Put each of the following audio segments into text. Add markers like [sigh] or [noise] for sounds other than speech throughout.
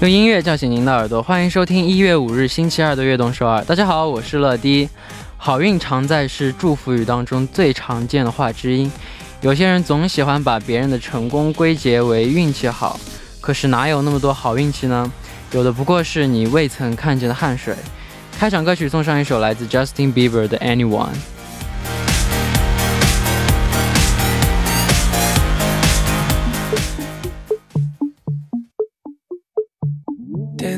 用音乐叫醒您的耳朵，欢迎收听一月五日星期二的悦动首尔。大家好，我是乐迪。好运常在是祝福语当中最常见的话之一。有些人总喜欢把别人的成功归结为运气好，可是哪有那么多好运气呢？有的不过是你未曾看见的汗水。开场歌曲送上一首来自 Justin Bieber 的 Anyone。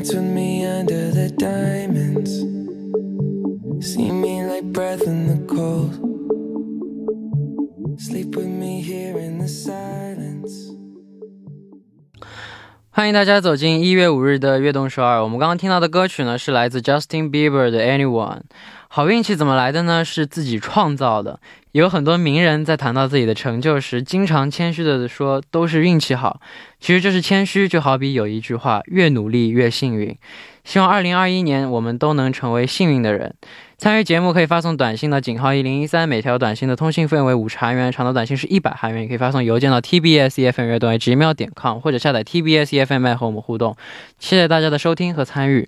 Dance with me under the diamonds. See me like breath in the cold. Sleep with me here in the silence. 欢迎大家走进一月五日的悦动首尔。我们刚刚听到的歌曲呢，是来自 Justin Bieber 的 Anyone。好运气怎么来的呢？是自己创造的。有很多名人在谈到自己的成就时，经常谦虚的说都是运气好。其实这是谦虚，就好比有一句话：越努力越幸运。希望二零二一年我们都能成为幸运的人。参与节目可以发送短信到井号一零一三，每条短信的通信费为五十韩元，长的短信是一百韩元。也可以发送邮件到 tbsfm 乐动 gmail.com 或者下载 tbsfm 和我们互动。谢谢大家的收听和参与。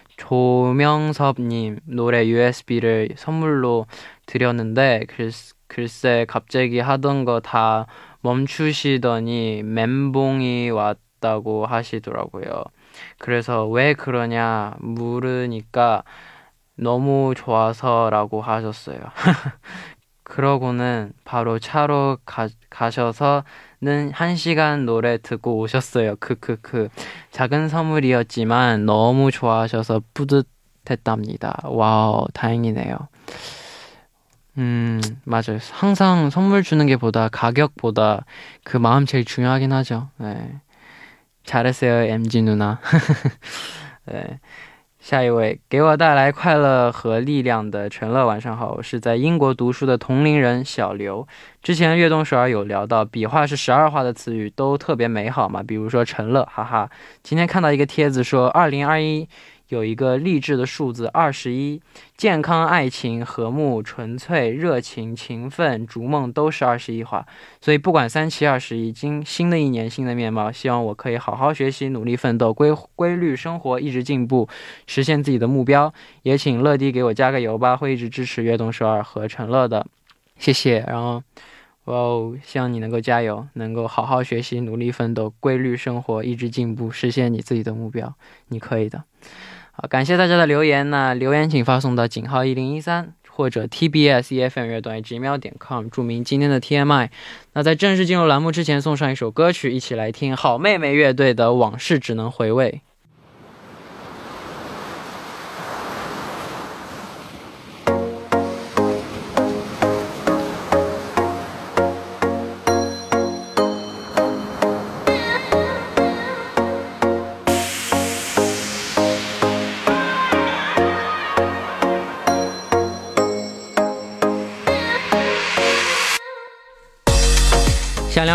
조명섭님 노래 USB를 선물로 드렸는데 글, 글쎄 갑자기 하던 거 다 멈추시더니 멘봉이 왔다고 하시더라고요. 그래서 왜 그러냐 물으니까 너무 좋아서라고 하셨어요. [laughs] 그러고는 바로 차로 가, 가셔서 는한 시간 노래 듣고 오셨어요. 크크크. 작은 선물이었지만 너무 좋아하셔서 뿌듯했답니다. 와우, 다행이네요. 음, 맞아요. 항상 선물 주는 게 보다 가격보다 그 마음 제일 중요하긴 하죠. 네. 잘했어요, MG 누나. [laughs] 네. 下一位给我带来快乐和力量的陈乐，晚上好，我是在英国读书的同龄人小刘。之前悦动首尔有聊到，笔画是十二画的词语都特别美好嘛，比如说陈乐，哈哈。今天看到一个帖子说，二零二一。有一个励志的数字二十一，健康、爱情、和睦、纯粹、热情、勤奋、逐梦都是二十一画。所以不管三七二十一，今新的一年新的面貌，希望我可以好好学习，努力奋斗，规规律生活，一直进步，实现自己的目标。也请乐迪给我加个油吧，会一直支持悦动首尔和陈乐的，谢谢。然后，哇哦，希望你能够加油，能够好好学习，努力奋斗，规律生活，一直进步，实现你自己的目标，你可以的。好，感谢大家的留言。那留言请发送到井号一零一三或者 TBS EFM 乐段 gmail 点 com，注明今天的 TMI。那在正式进入栏目之前，送上一首歌曲，一起来听好妹妹乐队的《往事只能回味》。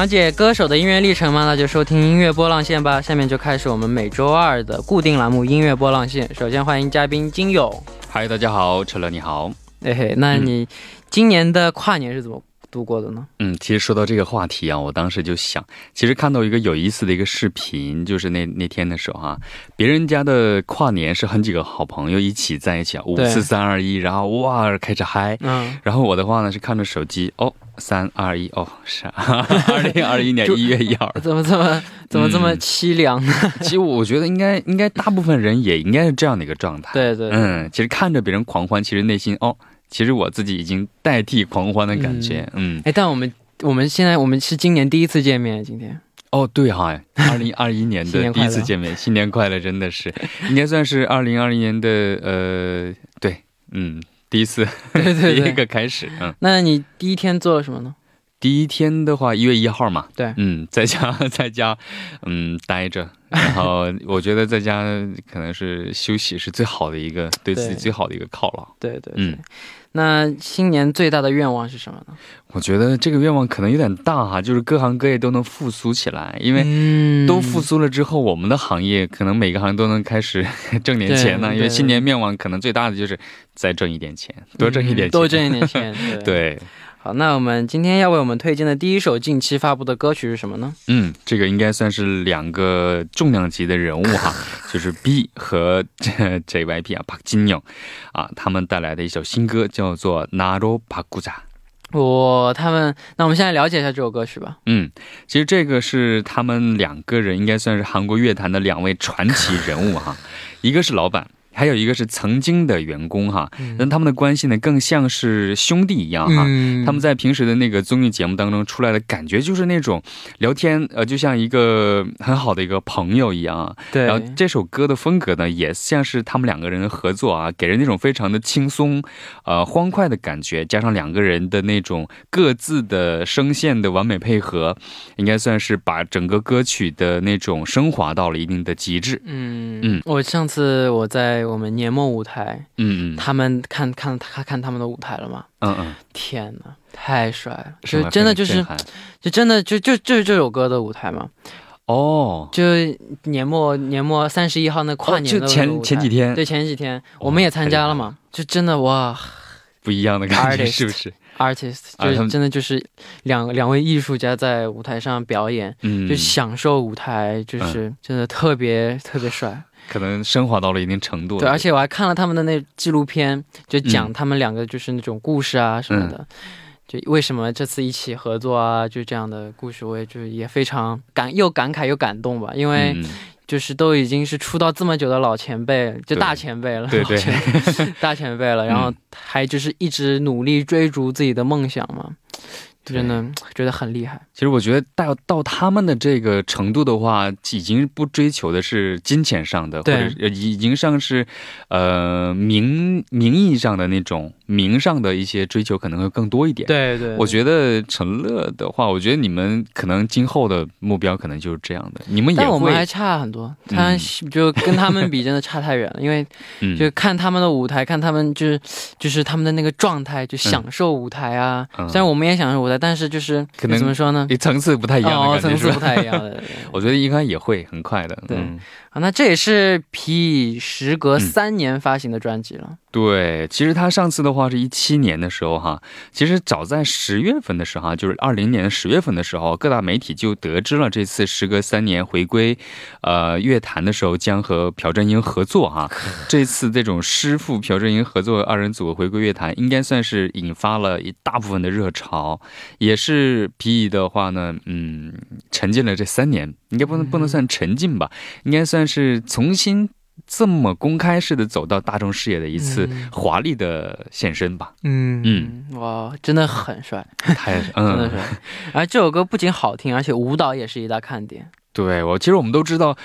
了解歌手的音乐历程吗？那就收听音乐波浪线吧。下面就开始我们每周二的固定栏目音乐波浪线。首先欢迎嘉宾金勇。嗨，大家好，陈乐你好。嘿嘿，那你今年的跨年是怎么度过的呢？嗯，其实说到这个话题啊，我当时就想，其实看到一个有意思的一个视频，就是那那天的时候啊，别人家的跨年是很几个好朋友一起在一起啊，五四三二一，然后哇开始嗨，嗯，然后我的话呢是看着手机，哦，三二一，哦，是 [laughs] 二零二一年一月一号，[laughs] 怎么这么怎么这么凄凉呢？[laughs] 其实我觉得应该应该大部分人也应该是这样的一个状态，对对，嗯，其实看着别人狂欢，其实内心哦。其实我自己已经代替狂欢的感觉，嗯，哎，但我们我们现在我们是今年第一次见面，今天。哦，对哈，二零二一年的第一次见面，新年快乐，真的是。应该算是二零二一年的呃，对，嗯，第一次，对对，[laughs] 第一个开始，嗯，那你第一天做了什么呢？第一天的话，一月一号嘛，对，嗯，在家 [laughs] 在家，嗯，待着，然后 [laughs] 我觉得在家可能是休息是最好的一个对自己最好的一个犒劳，对对，嗯，那新年最大的愿望是什么呢？我觉得这个愿望可能有点大哈，就是各行各业都能复苏起来，因为都复苏了之后，我们的行业可能每个行业都能开始 [laughs] 挣点钱呢。因为新年愿望可能最大的就是再挣一点钱，多挣一点钱，多挣一点钱，对。好，那我们今天要为我们推荐的第一首近期发布的歌曲是什么呢？嗯，这个应该算是两个重量级的人物哈，[laughs] 就是 B 和 [laughs] JYP 啊，박진 영， 啊，他们带来的一首新歌叫做《나로바꾸자》。我他们，那我们现在了解一下这首歌曲吧。嗯，其实这个是他们两个人，应该算是韩国乐坛的两位传奇人物哈，[laughs] 一个是老板。 还有一个是曾经的员工哈，但他们的关系呢更像是兄弟一样哈。他们在平时的那个综艺节目当中出来的感觉就是那种聊天，呃，就像一个很好的一个朋友一样。对。然后这首歌的风格呢，也像是他们两个人的合作啊，给人那种非常的轻松，呃，欢快的感觉，加上两个人的那种各自的声线的完美配合，应该算是把整个歌曲的那种升华到了一定的极致。嗯嗯。我上次我在。我们年末舞台，嗯嗯，他们看看他看他们的舞台了吗？嗯嗯，天哪，太帅了！就真的就是，就真的就就就是这首歌的舞台嘛。哦，就年末年末三十一号那跨年的前前几天，对前几天我们也参加了嘛。就真的哇，不一样的感觉是不是？Artist 就真的就是两两位艺术家在舞台上表演，就享受舞台，就是真的特别特别帅。[laughs] 可能升华到了一定程度。对，而且我还看了他们的那纪录片，就讲他们两个就是那种故事啊什么的，就为什么这次一起合作啊，就这样的故事，我也就也非常感又感慨又感动吧，因为就是都已经是出道这么久的老前辈，就大前辈了，对对，[laughs] 大前辈了，然后还就是一直努力追逐自己的梦想嘛。真的觉得很厉害。其实我觉得到到他们的这个程度的话，已经不追求的是金钱上的，或者已经上是，呃，名名义上的那种名上的一些追求可能会更多一点。对对。我觉得陈乐的话，我觉得你们可能今后的目标可能就是这样的。你们也会。我们还差很多，他就跟他们比，真的差太远了。[laughs] 因为就看他们的舞台，看他们就是就是他们的那个状态，就享受舞台啊。虽然我们也享受舞台。但是就是可能怎么说呢？层次不太一样哦，层次不太一样的。[laughs] 我觉得应该也会很快的。对，啊，那这也是皮时隔三年发行的专辑了。对，其实他上次的话是一七年的时候哈，其实早在十月份的时候，就是二零年十月份的时候，各大媒体就得知了这次时隔三年回归，呃，乐坛的时候将和朴正英合作哈。[laughs] 这次这种师傅朴正英合作二人组回归乐坛，应该算是引发了一大部分的热潮，也是皮的话呢，嗯，沉浸了这三年，应该不能不能算沉浸吧，应该算是重新。这么公开式的走到大众视野的一次华丽的现身吧。嗯嗯，哇，真的很帅，[laughs] 太真的是。而这首歌不仅好听，而且舞蹈也是一大看点。对，我其实我们都知道，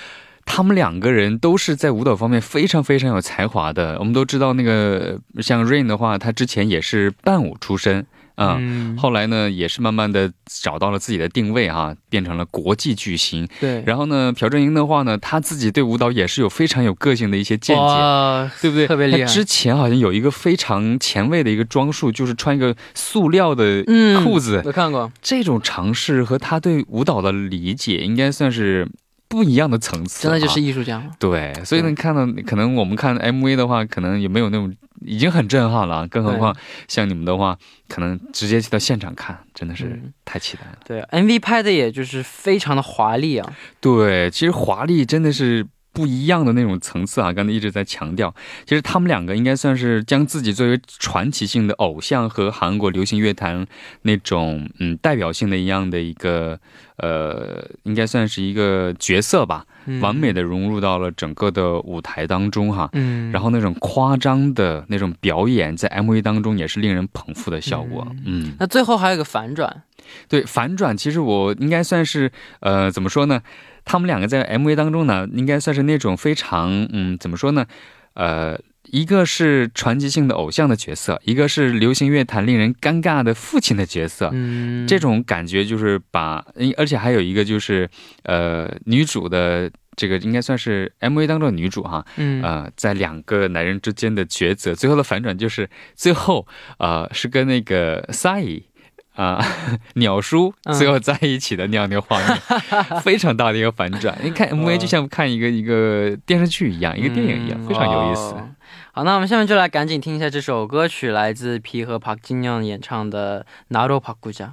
他们两个人都是在舞蹈方面非常非常有才华的。我们都知道，那个像 Rain 的话，他之前也是伴舞出身。嗯，后来呢，也是慢慢的找到了自己的定位哈，变成了国际巨星。对，然后呢，朴正英的话呢，他自己对舞蹈也是有非常有个性的一些见解，对不对？特别厉害。之前好像有一个非常前卫的一个装束，就是穿一个塑料的裤子。我看过这种尝试和他对舞蹈的理解，应该算是不一样的层次。真的就是艺术家。对，所以能看到，可能我们看 MV 的话，可能也没有那种。已经很震撼了，更何况像你们的话，可能直接去到现场看，真的是太期待了。对，MV 拍的也就是非常的华丽啊。对，其实华丽真的是。不一样的那种层次啊！刚才一直在强调，其实他们两个应该算是将自己作为传奇性的偶像和韩国流行乐坛那种嗯代表性的一样的一个呃，应该算是一个角色吧，完美的融入到了整个的舞台当中哈。嗯，然后那种夸张的那种表演在 MV 当中也是令人捧腹的效果。嗯，那最后还有个反转，对反转，其实我应该算是呃怎么说呢？他们两个在 MV 当中呢，应该算是那种非常，嗯，怎么说呢？呃，一个是传奇性的偶像的角色，一个是流行乐坛令人尴尬的父亲的角色。嗯，这种感觉就是把，而且还有一个就是，呃，女主的这个应该算是 MV 当中的女主哈。嗯，呃，在两个男人之间的抉择，最后的反转就是最后，呃，是跟那个 Sai。啊，[laughs] 鸟叔最后在一起的那样的画面，[laughs] 非常大的一个反转。你看 MV 就像看一个一个电视剧一样，一个电影一样，非常有意思。好，那我们下面就来赶紧听一下这首歌曲，来自皮和朴金亮演唱的《나로바꾸자》。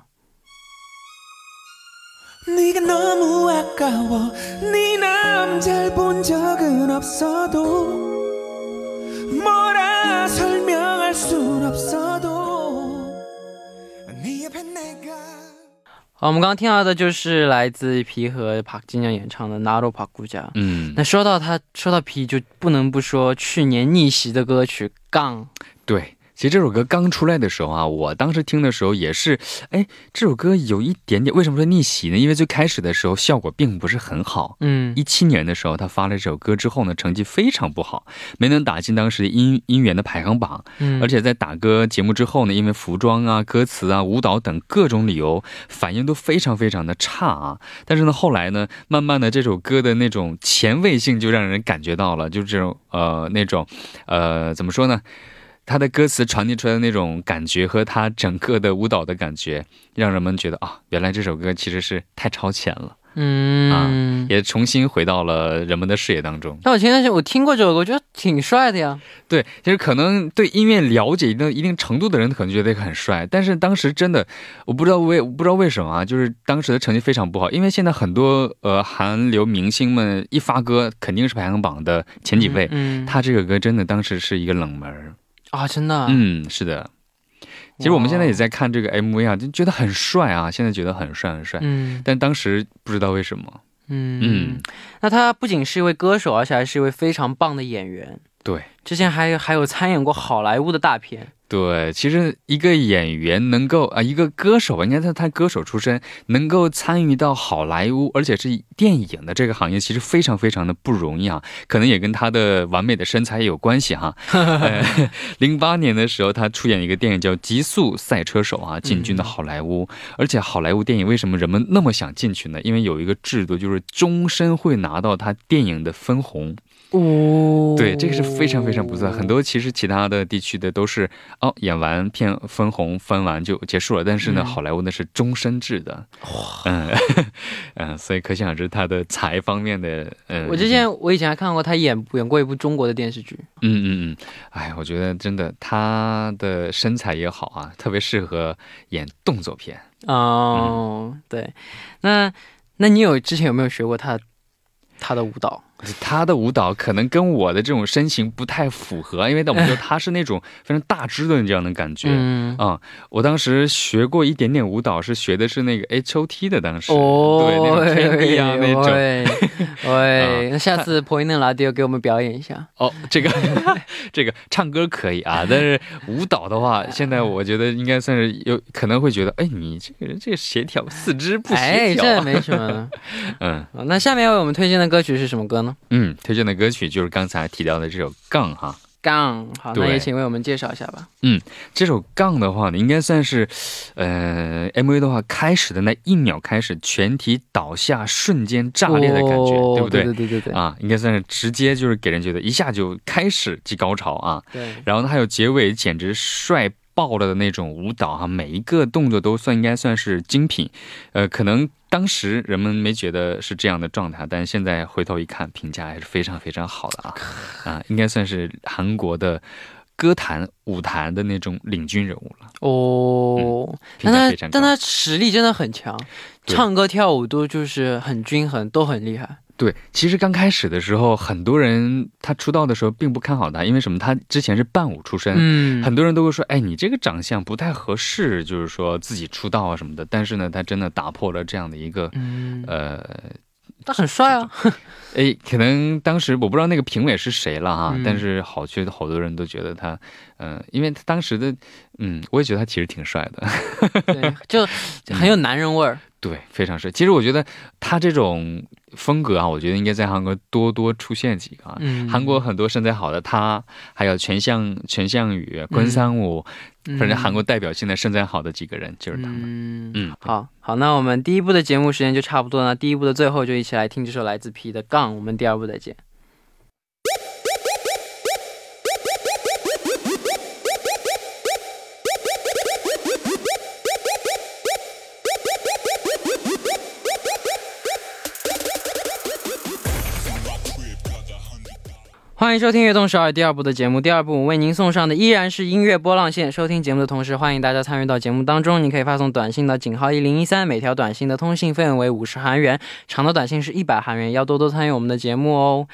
我们刚刚听到的就是来自皮和帕金江演唱的《Naro Pakuja》。嗯，那说到他，说到皮，就不能不说去年逆袭的歌曲《杠》。对，其实这首歌刚出来的时候啊，我当时听的时候也是，哎，这首歌有一点点，为什么说逆袭呢？因为最开始的时候效果并不是很好。嗯，一七年的时候他发了这首歌之后呢，成绩非常不好，没能打进当时音音源的排行榜。嗯，而且在打歌节目之后呢，因为服装啊、歌词啊、舞蹈等各种理由，反应都非常非常的差啊。但是呢，后来呢，慢慢的这首歌的那种前卫性就让人感觉到了，就这种呃那种呃怎么说呢？他的歌词传递出来的那种感觉和他整个的舞蹈的感觉，让人们觉得啊，原来这首歌其实是太超前了，嗯啊，也重新回到了人们的视野当中。但我前段时间我听过这首歌，我觉得挺帅的呀。对，其实可能对音乐了解一定一定程度的人可能觉得很帅，但是当时真的我不知道为不知道为什么啊，就是当时的成绩非常不好，因为现在很多呃韩流明星们一发歌肯定是排行榜的前几位，嗯，他这个歌真的当时是一个冷门。啊，真的，嗯，是的。其实我们现在也在看这个 MV 啊，就觉得很帅啊，现在觉得很帅很帅。嗯，但当时不知道为什么。嗯嗯，那他不仅是一位歌手，而且还是一位非常棒的演员。对，之前还还有参演过好莱坞的大片。对，其实一个演员能够啊，一个歌手吧，应该他他歌手出身，能够参与到好莱坞，而且是电影的这个行业，其实非常非常的不容易啊。可能也跟他的完美的身材有关系哈。[laughs] 零八年的时候，他出演一个电影叫《极速赛车手》啊，进军的好莱坞。而且好莱坞电影为什么人们那么想进去呢？因为有一个制度，就是终身会拿到他电影的分红。哦，对，这个是非常非常不错。很多其实其他的地区的都是哦，演完片分红分完就结束了。但是呢，好莱坞那是终身制的。哇，[laughs] 嗯嗯，所以可想而知他的财方面的。嗯，我之前我以前还看过他演演过一部中国的电视剧。嗯嗯嗯，哎，我觉得真的他的身材也好啊，特别适合演动作片。哦，对，那那你有之前有没有学过他他的舞蹈？他的舞蹈可能跟我的这种身形不太符合，因为我们说他是那种非常大只的这样的感觉啊。我当时学过一点点舞蹈，是学的是那个 H O T 的，当时对那种天地啊那种。喂，[laughs] 那下次 Point Radio 给我们表演一下。哦，这个 [laughs] 这个唱歌可以啊，[laughs] 但是舞蹈的话，现在我觉得应该算是有可能会觉得，哎，你这个人这个协调四肢不协调。哎，这没什么。嗯，那下面为我们推荐的歌曲是什么歌呢？嗯，推荐的歌曲就是刚才提到的这首《杠》哈，《杠》好，那也请为我们介绍一下吧。嗯，这首《杠》的话呢，应该算是，呃，MV 的话开始的那一秒开始，全体倒下，瞬间炸裂的感觉，对不对？对对对对啊，应该算是直接就是给人觉得一下就开始即高潮啊。对，然后呢，还有结尾，简直帅。爆了的那种舞蹈哈，每一个动作都算应该算是精品，呃，可能当时人们没觉得是这样的状态，但现在回头一看，评价还是非常非常好的啊，啊，应该算是韩国的歌坛、舞坛的那种领军人物了。哦，评但他价非常高。但他实力真的很强，唱歌跳舞都就是很均衡，都很厉害。对，其实刚开始的时候，很多人他出道的时候并不看好他，因为什么？他之前是伴舞出身。嗯，很多人都会说，哎，你这个长相不太合适，就是说自己出道啊什么的。但是呢，他真的打破了这样的一个，嗯，呃，他很帅啊。哎，可能当时我不知道那个评委是谁了哈，嗯但是好觉得好多人都觉得他，嗯、因为他当时的，嗯，我也觉得他其实挺帅的，对，就 [laughs] 很有男人味儿。对，非常帅。其实我觉得他这种风格啊，我觉得应该在韩国多多出现几个啊。嗯，韩国很多身材好的他，还有全相全相宇、关三五，反正韩国代表性的身材好的几个人就是他们。嗯嗯好好，那我们第一部的节目时间就差不多了，第一部的最后就一起来听这首来自 P 的《杠》，我们第二部再见。欢迎收听《悦动十二》第二部的节目。第二部我为您送上的依然是音乐波浪线。收听节目的同时，欢迎大家参与到节目当中。你可以发送短信到井号一零一三，每条短信的通信费用为五十韩元，长的短信是一百韩元。要多多参与我们的节目哦。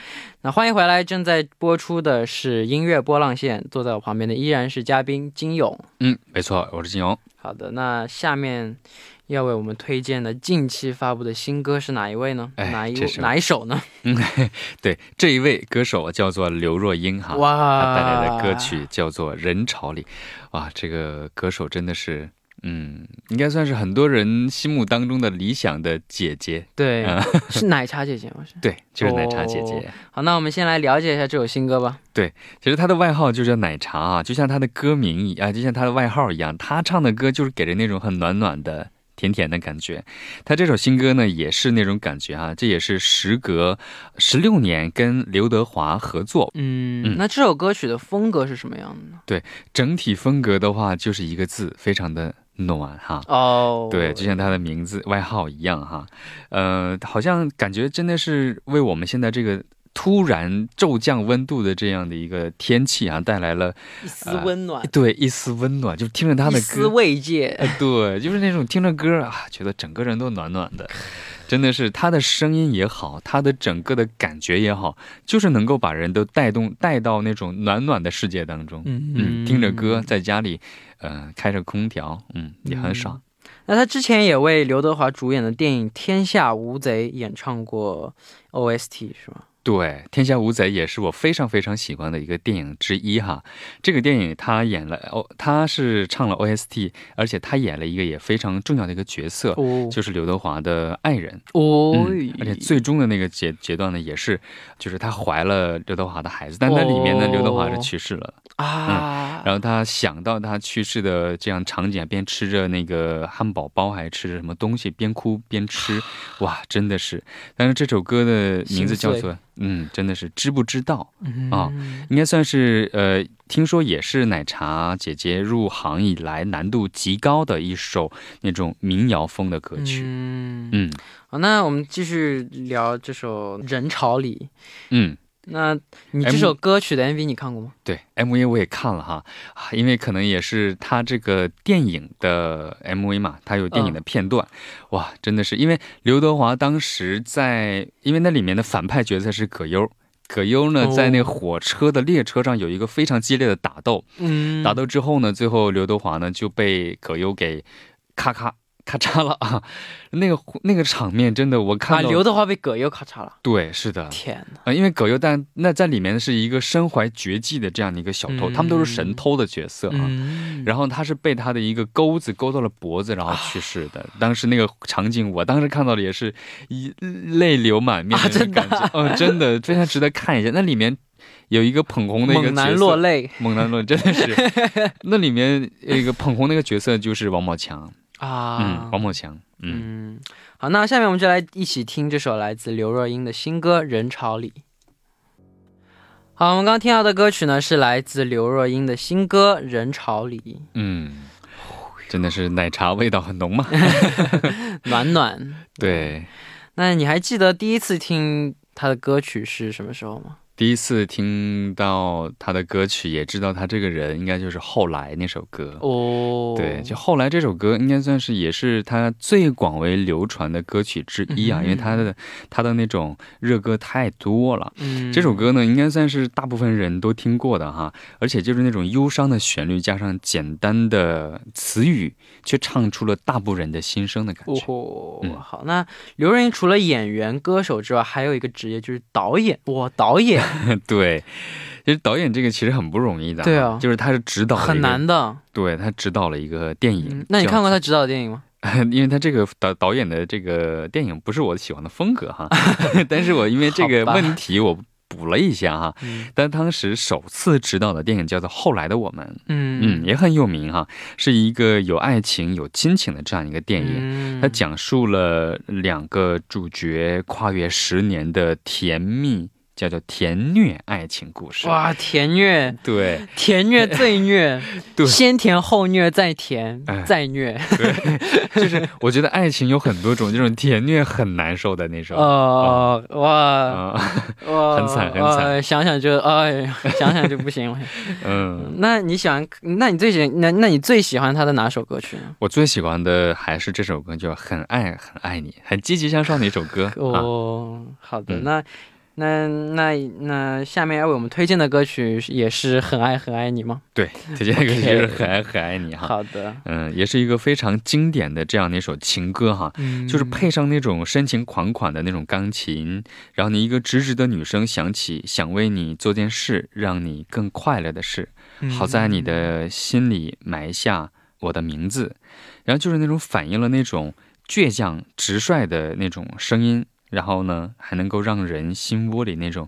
那欢迎回来，正在播出的是音乐波浪线。坐在我旁边的依然是嘉宾金勇。嗯，没错，我是金勇。好的，那下面要为我们推荐的近期发布的新歌是哪一位呢？哎哪一哪一首呢？[laughs] 嗯，对，这一位歌手叫做刘若英哈，哇她带来的歌曲叫做《人潮里》。哇，这个歌手真的是，嗯，应该算是很多人心目当中的理想的姐姐。对，嗯是奶茶姐姐吗？是。[laughs] 对，就是奶茶姐姐。好，那我们先来了解一下这首新歌吧。对其实她的外号就叫奶茶啊，就像她的歌名一啊，就像她的外号一样，她唱的歌就是给人那种很暖暖的。甜甜的感觉，他这首新歌呢也是那种感觉啊，这也是时隔十六年跟刘德华合作，嗯，嗯。那这首歌曲的风格是什么样的呢？对整体风格的话就是一个字，非常的暖哈。哦，对，就像他的名字外号一样哈，呃，好像感觉真的是为我们现在这个突然骤降温度的这样的一个天气啊，带来了一丝温暖，对一丝温暖，就听着他的一丝歌，慰藉。哎，对，就是那种听着歌啊，觉得整个人都暖暖的。[laughs] 真的是他的声音也好，他的整个的感觉也好，就是能够把人都带动带到那种暖暖的世界当中。嗯嗯，听着歌，在家里，呃，开着空调，嗯，也很爽。那他之前也为刘德华主演的电影《天下无贼》演唱过 OST 是吗？对，《天下无贼》也是我非常非常喜欢的一个电影之一哈。这个电影他演了哦，他是唱了 OST，而且他演了一个也非常重要的一个角色，哦就是刘德华的爱人。哦嗯，而且最终的那个阶阶段呢，也是，就是他怀了刘德华的孩子，但那里面呢，哦刘德华是去世了。啊，然后他想到他去世的这样场景，边吃着那个汉堡包，还吃着什么东西，边哭边吃，哇，真的是。但是这首歌的名字叫做，嗯，真的是知不知道？嗯啊应该算是呃，听说也是奶茶姐姐入行以来难度极高的一首那种民谣风的歌曲。嗯，嗯好，那我们继续聊这首《人潮里》。嗯，那你这首歌曲的 MV 你看过吗？对，MV 我也看了哈，啊因为可能也是他这个电影的 MV 嘛，他有电影的片段，哇，真的是因为刘德华当时在，因为那里面的反派角色是葛优。葛优呢，哦在那火车的列车上有一个非常激烈的打斗，嗯打斗之后呢，最后刘德华呢就被葛优给咔咔咔嚓了啊！那个那个场面真的，我啊，看到、刘德华被葛优咔嚓了，对，是的，天哪！啊，因为葛优但那在里面是一个身怀绝技的这样的一个小偷，嗯他们都是神偷的角色啊。嗯，然后他是被他的一个钩子勾到了脖子，然后去世的。当时那个场景，我当时看到的也是一泪流满面啊的感觉，嗯、真的非常值得看一下。那里面有一个捧红的一个猛男落泪猛男落泪真的是。[laughs] 那里面有一个捧红那个角色就是王宝强，啊！嗯，王宝强，嗯。嗯，好，那下面我们就来一起听这首来自刘若英的新歌《人潮里》。好，我们刚刚听到的歌曲呢，是来自刘若英的新歌《人潮里嗯，真的是奶茶味道很浓嘛。[laughs]》，暖暖。对，那你还记得第一次听她的歌曲是什么时候吗？第一次听到他的歌曲，也知道他这个人应该就是后来那首歌。哦，对，就后来这首歌应该算是也是他最广为流传的歌曲之一啊，嗯因为他的他的那种热歌太多了。嗯，这首歌呢，应该算是大部分人都听过的哈，而且就是那种忧伤的旋律加上简单的词语，却唱出了大部分人的心声的感哦觉。哦，嗯好，那刘若英除了演员、歌手之外，还有一个职业就是导演。哇，导演 [laughs] 对，其实导演这个其实很不容易的，对啊就是他是指导很难，的。对他指导了一个电影。嗯，那你看过他指导的电影吗？[laughs] 因为他这个导导演的这个电影不是我喜欢的风格哈，[laughs] 但是我因为这个问题我补了一下哈。嗯但当时首次指导的电影叫做《后来的我们》，嗯嗯，也很有名哈，是一个有爱情、有亲情的这样一个电影。影它讲述了两个主角跨越十年的甜蜜，叫做甜虐爱情故事。哇，甜虐，对甜虐最虐，[laughs] 对先甜后虐再甜哎再虐。对，[laughs] 就是我觉得爱情有很多种，这种甜虐很难受的那种。哦，哇啊，哇，[laughs] 很惨很惨哇想想就哎，想想就不行了。嗯，那你喜欢？那你最喜那那你最喜欢他的哪首歌曲呢？我最喜欢的还是这首歌，叫《很爱很爱你》，很积极向上的一首歌啊。哦，好的，嗯那那那那下面要为我们推荐的歌曲也是很爱很爱你吗？对，推荐的歌曲就是 [laughs]《很爱很爱你》哈。好的，嗯，也是一个非常经典的这样的一首情歌哈。嗯就是配上那种深情款款的那种钢琴，然后你一个直直的女生响起，想为你做件事，让你更快乐的事。嗯好在你的心里埋下我的名字，然后就是那种反映了那种倔强直率的那种声音，然后呢还能够让人心窝里那种。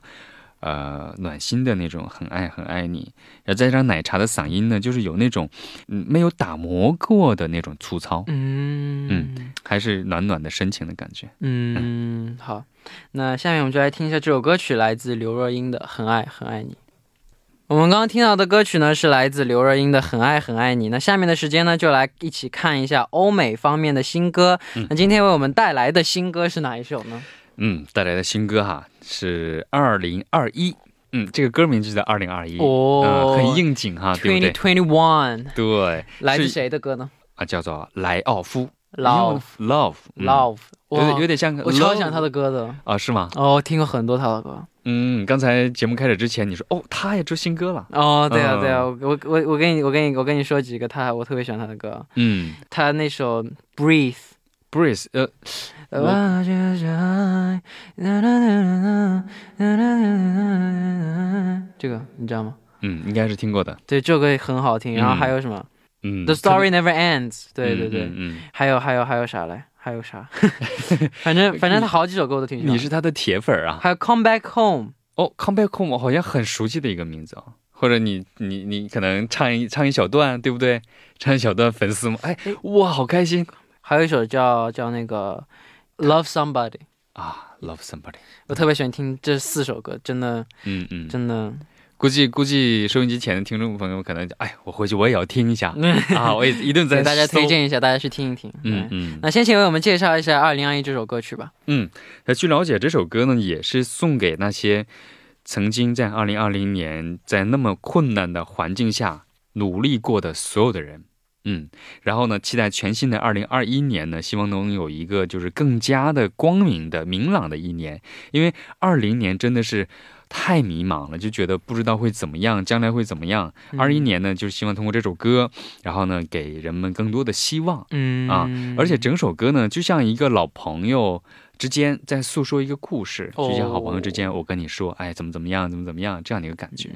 呃，暖心的那种，很爱很爱你，然后再加上奶茶的嗓音呢，就是有那种，嗯，没有打磨过的那种粗糙，嗯嗯还是暖暖的深情的感觉。嗯，好，那下面我们就来听一下这首歌曲，来自刘若英的《很爱很爱你》。我们刚刚听到的歌曲呢，是来自刘若英的《很爱很爱你》。那下面的时间呢，就来一起看一下欧美方面的新歌。嗯那今天为我们带来的新歌是哪一首呢？嗯，带来的新歌哈是二零二一，嗯，这个歌名就叫二零二一，哦嗯，很应景哈，对不，Twenty 对？Twenty One，对，来自谁的歌呢啊，叫做莱奥夫？Love Love 嗯 Love，有点有点像，我超喜欢他的歌的。啊，是吗？哦，我听过很多他的歌。嗯，刚才节目开始之前你说哦，他也出新歌了，哦，对啊，嗯对啊，我我我我跟你我跟你我跟你说几个他我特别喜欢他的歌，嗯他那首 Breathe。，Breathe，呃，这个你知道吗？嗯，应该是听过的，对，这首歌很好听。然后嗯还有什么嗯？The Story Never Ends。对对对，嗯嗯，还有还有还有啥嘞？还有啥？[laughs] 反正反正他好几首歌我都挺喜欢。嗯你是他的铁粉啊？还有 Come Back Home。哦，Come Back Home 我好像很熟悉的一个名字哦，或者你你你可能唱一唱一小段，对不对？唱一小段粉丝们，哎，哇，好开心还有一首叫叫那个 Love Somebody。啊！Love somebody，我特别喜欢听这四首歌，真的嗯嗯，真的。估计估计收音机前的听众朋友可能，哎，我回去我也要听一下 [laughs] 啊！我也一顿在给大家推，荐一下，大家去听一听。嗯嗯那先请为我们介绍一下《二零二一》这首歌曲吧。嗯。那据了解，这首歌呢也是送给那些曾经在二零二零年在那么困难的环境下努力过的所有的人。嗯，然后呢，期待全新的二零二一年呢，希望能有一个就是更加的光明的、明朗的一年，因为二零年真的是太迷茫了，就觉得不知道会怎么样，将来会怎么样。二一、年呢，就是希望通过这首歌，然后呢，给人们更多的希望。嗯啊而且整首歌呢，就像一个老朋友之间在诉说一个故事，哦就像好朋友之间，我跟你说，哎，怎么怎么样，怎么怎么样，这样的一个感觉。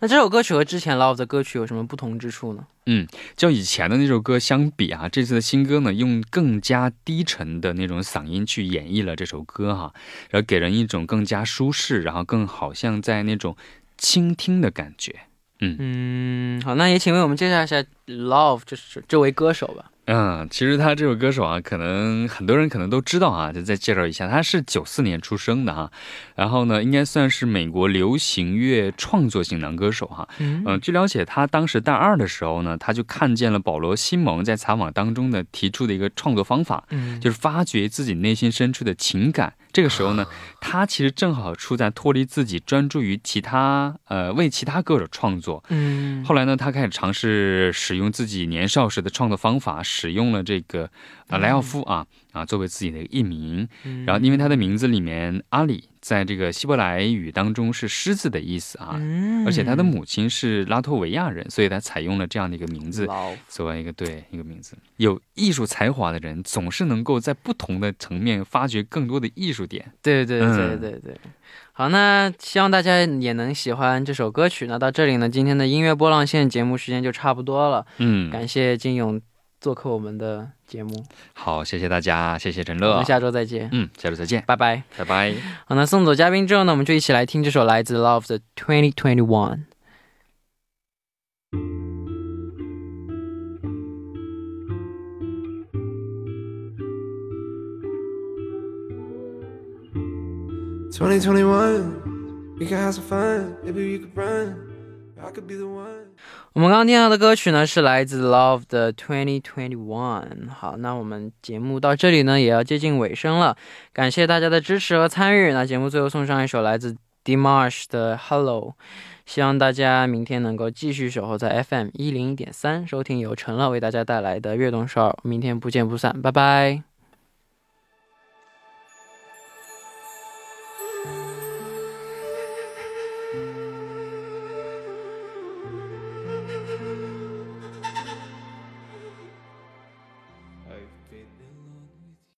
那这首歌曲和之前 Love 的歌曲有什么不同之处呢？嗯，就以前的那首歌相比啊，这次的新歌呢，用更加低沉的那种嗓音去演绎了这首歌哈，然后给人一种更加舒适，然后更好像在那种倾听的感觉。嗯，好，那也请为我们介绍一下 Love 这是这位歌手吧。嗯，其实他这首歌手啊，可能很多人可能都知道啊，就再介绍一下，他是九四年出生的哈，然后呢，应该算是美国流行乐创作型男歌手哈。嗯嗯，据了解，他当时大二的时候呢，他就看见了保罗·西蒙在采访当中呢提出的一个创作方法，嗯就是发掘自己内心深处的情感，这个时候呢，他其实正好处在脱离自己，专注于其他呃为其他歌手创作。嗯，后来呢，他开始尝试使用自己年少时的创作方法，使用了这个呃莱奥夫啊啊作为自己的艺名。嗯然后因为他的名字里面阿里在这个希伯来语当中是狮子的意思啊，嗯而且他的母亲是拉脱维亚人，所以他采用了这样的一个名字。作为一个对一个名字，有艺术才华的人总是能够在不同的层面发掘更多的艺术点。对对对对对对。好，那希望大家也能喜欢这首歌曲。那到这里呢，今天的音乐波浪线节目时间就差不多了。嗯，感谢金勇做客我们的节目，好，谢谢大家，谢谢陈乐我们，下周再见，嗯，下周再见，拜拜。拜拜。好，那送走嘉宾之后呢，我们就一起来听这首来自 Love 的 Twenty Twenty One。2021, we can have some fun. Maybe we could run. I could be the one. 我们刚刚听到的歌曲呢，是来自 Love 的 Twenty Twenty One。好，那我们节目到这里呢，也要接近尾声了，感谢大家的支持和参与。那节目最后送上一首来自 Dimash 的 Hello，希望大家明天能够继续守候在 FM 一零一点三，收听由陈乐为大家带来的悦动少儿。明天不见不散，拜拜。